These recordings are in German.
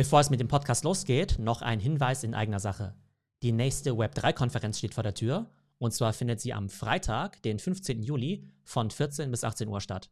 Bevor es mit dem Podcast losgeht, noch ein Hinweis in eigener Sache. Die nächste Web3-Konferenz steht vor der Tür und zwar findet sie am Freitag, den 15. Juli von 14 bis 18 Uhr statt.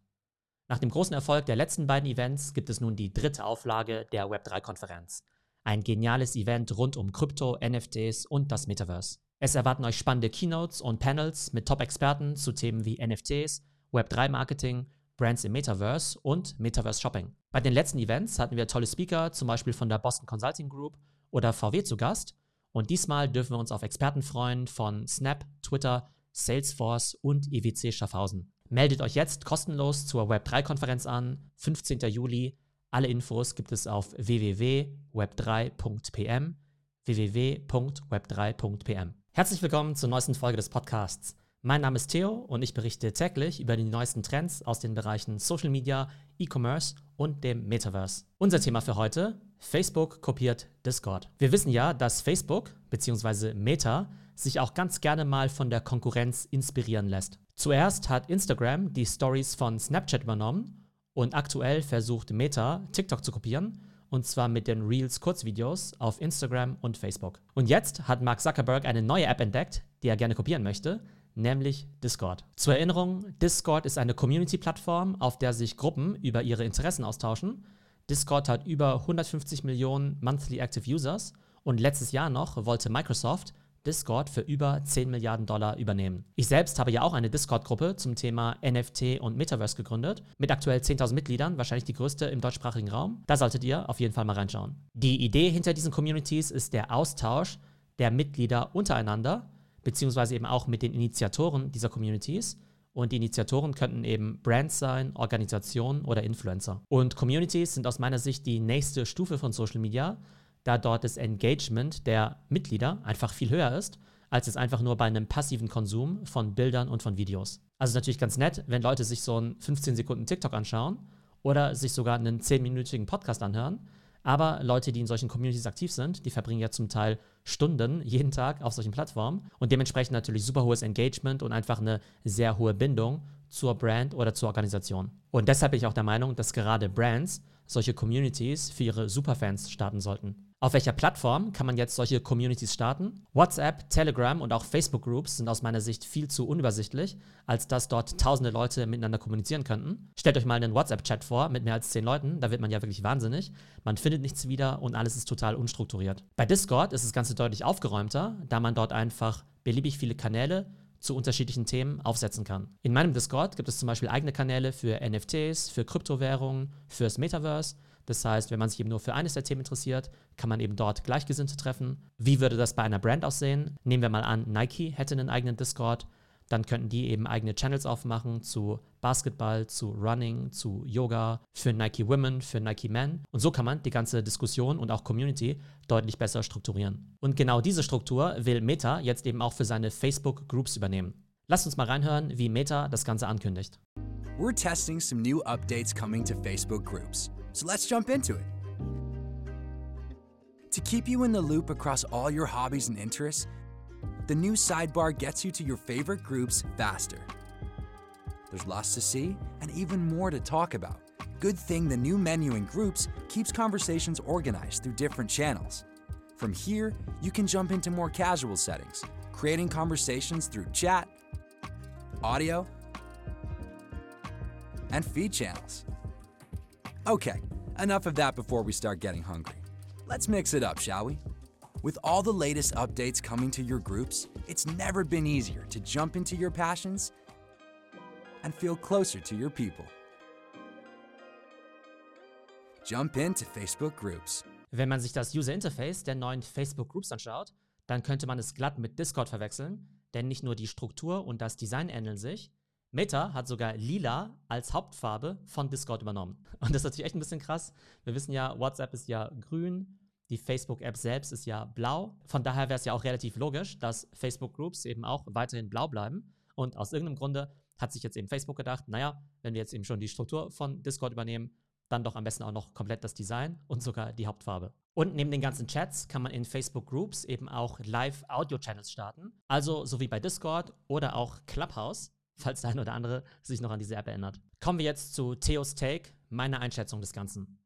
Nach dem großen Erfolg der letzten beiden Events gibt es nun die dritte Auflage der Web3-Konferenz. Ein geniales Event rund um Krypto, NFTs und das Metaverse. Es erwarten euch spannende Keynotes und Panels mit Top-Experten zu Themen wie NFTs, Web3-Marketing, Brands im Metaverse und Metaverse Shopping. Bei den letzten Events hatten wir tolle Speaker, zum Beispiel von der Boston Consulting Group oder VW zu Gast. Und diesmal dürfen wir uns auf Experten freuen von Snap, Twitter, Salesforce und EWC Schaffhausen. Meldet euch jetzt kostenlos zur Web3-Konferenz an, 15. Juli. Alle Infos gibt es auf www.web3.pm www.web3.pm. Herzlich willkommen zur neuesten Folge des Podcasts. Mein Name ist Theo und ich berichte täglich über die neuesten Trends aus den Bereichen Social Media, E-Commerce und dem Metaverse. Unser Thema für heute, Facebook kopiert Discord. Wir wissen ja, dass Facebook bzw. Meta sich auch ganz gerne mal von der Konkurrenz inspirieren lässt. Zuerst hat Instagram die Stories von Snapchat übernommen und aktuell versucht Meta TikTok zu kopieren und zwar mit den Reels Kurzvideos auf Instagram und Facebook. Und jetzt hat Mark Zuckerberg eine neue App entdeckt, die er gerne kopieren möchte, nämlich Discord. Zur Erinnerung, Discord ist eine Community-Plattform, auf der sich Gruppen über ihre Interessen austauschen. Discord hat über 150 Millionen Monthly Active Users und letztes Jahr noch wollte Microsoft Discord für über 10 Milliarden Dollar übernehmen. Ich selbst habe ja auch eine Discord-Gruppe zum Thema NFT und Metaverse gegründet, mit aktuell 10.000 Mitgliedern, wahrscheinlich die größte im deutschsprachigen Raum. Da solltet ihr auf jeden Fall mal reinschauen. Die Idee hinter diesen Communities ist der Austausch der Mitglieder untereinander beziehungsweise eben auch mit den Initiatoren dieser Communities. Und die Initiatoren könnten eben Brands sein, Organisationen oder Influencer. Und Communities sind aus meiner Sicht die nächste Stufe von Social Media, da dort das Engagement der Mitglieder einfach viel höher ist, als es einfach nur bei einem passiven Konsum von Bildern und von Videos. Also natürlich ganz nett, wenn Leute sich so einen 15 Sekunden TikTok anschauen oder sich sogar einen 10-minütigen Podcast anhören. Aber Leute, die in solchen Communities aktiv sind, die verbringen ja zum Teil Stunden jeden Tag auf solchen Plattformen und dementsprechend natürlich super hohes Engagement und einfach eine sehr hohe Bindung zur Brand oder zur Organisation. Und deshalb bin ich auch der Meinung, dass gerade Brands solche Communities für ihre Superfans starten sollten. Auf welcher Plattform kann man jetzt solche Communities starten? WhatsApp, Telegram und auch Facebook-Groups sind aus meiner Sicht viel zu unübersichtlich, als dass dort tausende Leute miteinander kommunizieren könnten. Stellt euch mal einen WhatsApp-Chat vor mit mehr als zehn Leuten, da wird man ja wirklich wahnsinnig. Man findet nichts wieder und alles ist total unstrukturiert. Bei Discord ist das Ganze deutlich aufgeräumter, da man dort einfach beliebig viele Kanäle zu unterschiedlichen Themen aufsetzen kann. In meinem Discord gibt es zum Beispiel eigene Kanäle für NFTs, für Kryptowährungen, fürs Metaverse das heißt, wenn man sich eben nur für eines der Themen interessiert, kann man eben dort Gleichgesinnte treffen. Wie würde das bei einer Brand aussehen? Nehmen wir mal an, Nike hätte einen eigenen Discord. Dann könnten die eben eigene Channels aufmachen zu Basketball, zu Running, zu Yoga, für Nike Women, für Nike Men. Und so kann man die ganze Diskussion und auch Community deutlich besser strukturieren. Und genau diese Struktur will Meta jetzt eben auch für seine Facebook Groups übernehmen. Lasst uns mal reinhören, wie Meta das Ganze ankündigt. We're testing some new updates coming to Facebook Groups. So let's jump into it. To keep you in the loop across all your hobbies and interests, the new sidebar gets you to your favorite groups faster. There's lots to see and even more to talk about. Good thing the new menu in groups keeps conversations organized through different channels. From here, you can jump into more casual settings, creating conversations through chat, audio, and feed channels. Okay, enough of that before we start getting hungry. Let's mix it up, shall we? With all the latest updates coming to your groups, it's never been easier to jump into your passions and feel closer to your people. Jump into Facebook Groups. Wenn man sich das User Interface der neuen Facebook Groups anschaut, dann könnte man es glatt mit Discord verwechseln, denn nicht nur die Struktur und das Design ähneln sich, Meta hat sogar lila als Hauptfarbe von Discord übernommen. Und das ist natürlich echt ein bisschen krass. Wir wissen ja, WhatsApp ist ja grün, die Facebook-App selbst ist ja blau. Von daher wäre es ja auch relativ logisch, dass Facebook-Groups eben auch weiterhin blau bleiben. Und aus irgendeinem Grunde hat sich jetzt eben Facebook gedacht, naja, wenn wir jetzt eben schon die Struktur von Discord übernehmen, dann doch am besten auch noch komplett das Design und sogar die Hauptfarbe. Und neben den ganzen Chats kann man in Facebook Groups eben auch Live-Audio-Channels starten. Also so wie bei Discord oder auch Clubhouse falls der eine oder andere sich noch an diese App erinnert. Kommen wir jetzt zu Theos Take, meiner Einschätzung des Ganzen.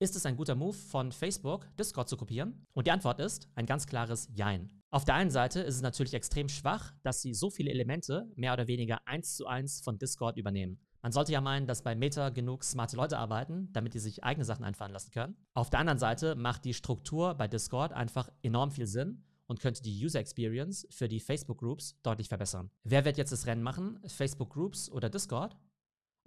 Ist es ein guter Move von Facebook, Discord zu kopieren? Und die Antwort ist ein ganz klares Jein. Auf der einen Seite ist es natürlich extrem schwach, dass sie so viele Elemente mehr oder weniger eins zu eins von Discord übernehmen. Man sollte ja meinen, dass bei Meta genug smarte Leute arbeiten, damit die sich eigene Sachen einfallen lassen können. Auf der anderen Seite macht die Struktur bei Discord einfach enorm viel Sinn und könnte die User Experience für die Facebook Groups deutlich verbessern. Wer wird jetzt das Rennen machen? Facebook Groups oder Discord?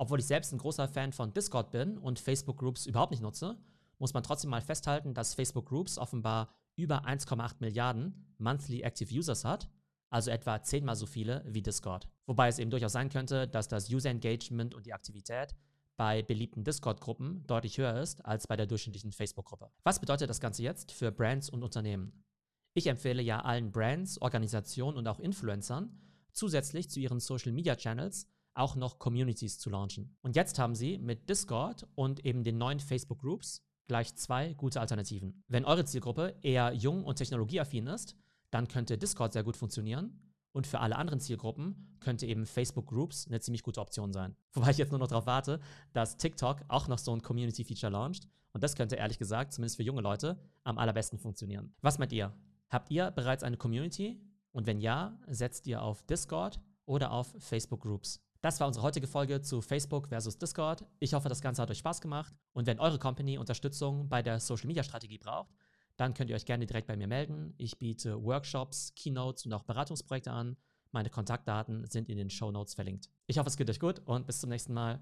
Obwohl ich selbst ein großer Fan von Discord bin und Facebook Groups überhaupt nicht nutze, muss man trotzdem mal festhalten, dass Facebook Groups offenbar über 1,8 Milliarden Monthly Active Users hat, also etwa zehnmal so viele wie Discord. Wobei es eben durchaus sein könnte, dass das User Engagement und die Aktivität bei beliebten Discord-Gruppen deutlich höher ist als bei der durchschnittlichen Facebook-Gruppe. Was bedeutet das Ganze jetzt für Brands und Unternehmen? Ich empfehle ja allen Brands, Organisationen und auch Influencern, zusätzlich zu ihren Social Media Channels auch noch Communities zu launchen. Und jetzt haben sie mit Discord und eben den neuen Facebook Groups gleich zwei gute Alternativen. Wenn eure Zielgruppe eher jung und technologieaffin ist, dann könnte Discord sehr gut funktionieren. Und für alle anderen Zielgruppen könnte eben Facebook Groups eine ziemlich gute Option sein. Wobei ich jetzt nur noch darauf warte, dass TikTok auch noch so ein Community-Feature launcht. Und das könnte ehrlich gesagt, zumindest für junge Leute, am allerbesten funktionieren. Was meint ihr? Habt ihr bereits eine Community? Und wenn ja, setzt ihr auf Discord oder auf Facebook Groups? Das war unsere heutige Folge zu Facebook versus Discord. Ich hoffe, das Ganze hat euch Spaß gemacht. Und wenn eure Company Unterstützung bei der Social Media Strategie braucht, dann könnt ihr euch gerne direkt bei mir melden. Ich biete Workshops, Keynotes und auch Beratungsprojekte an. Meine Kontaktdaten sind in den Show Notes verlinkt. Ich hoffe, es geht euch gut und bis zum nächsten Mal.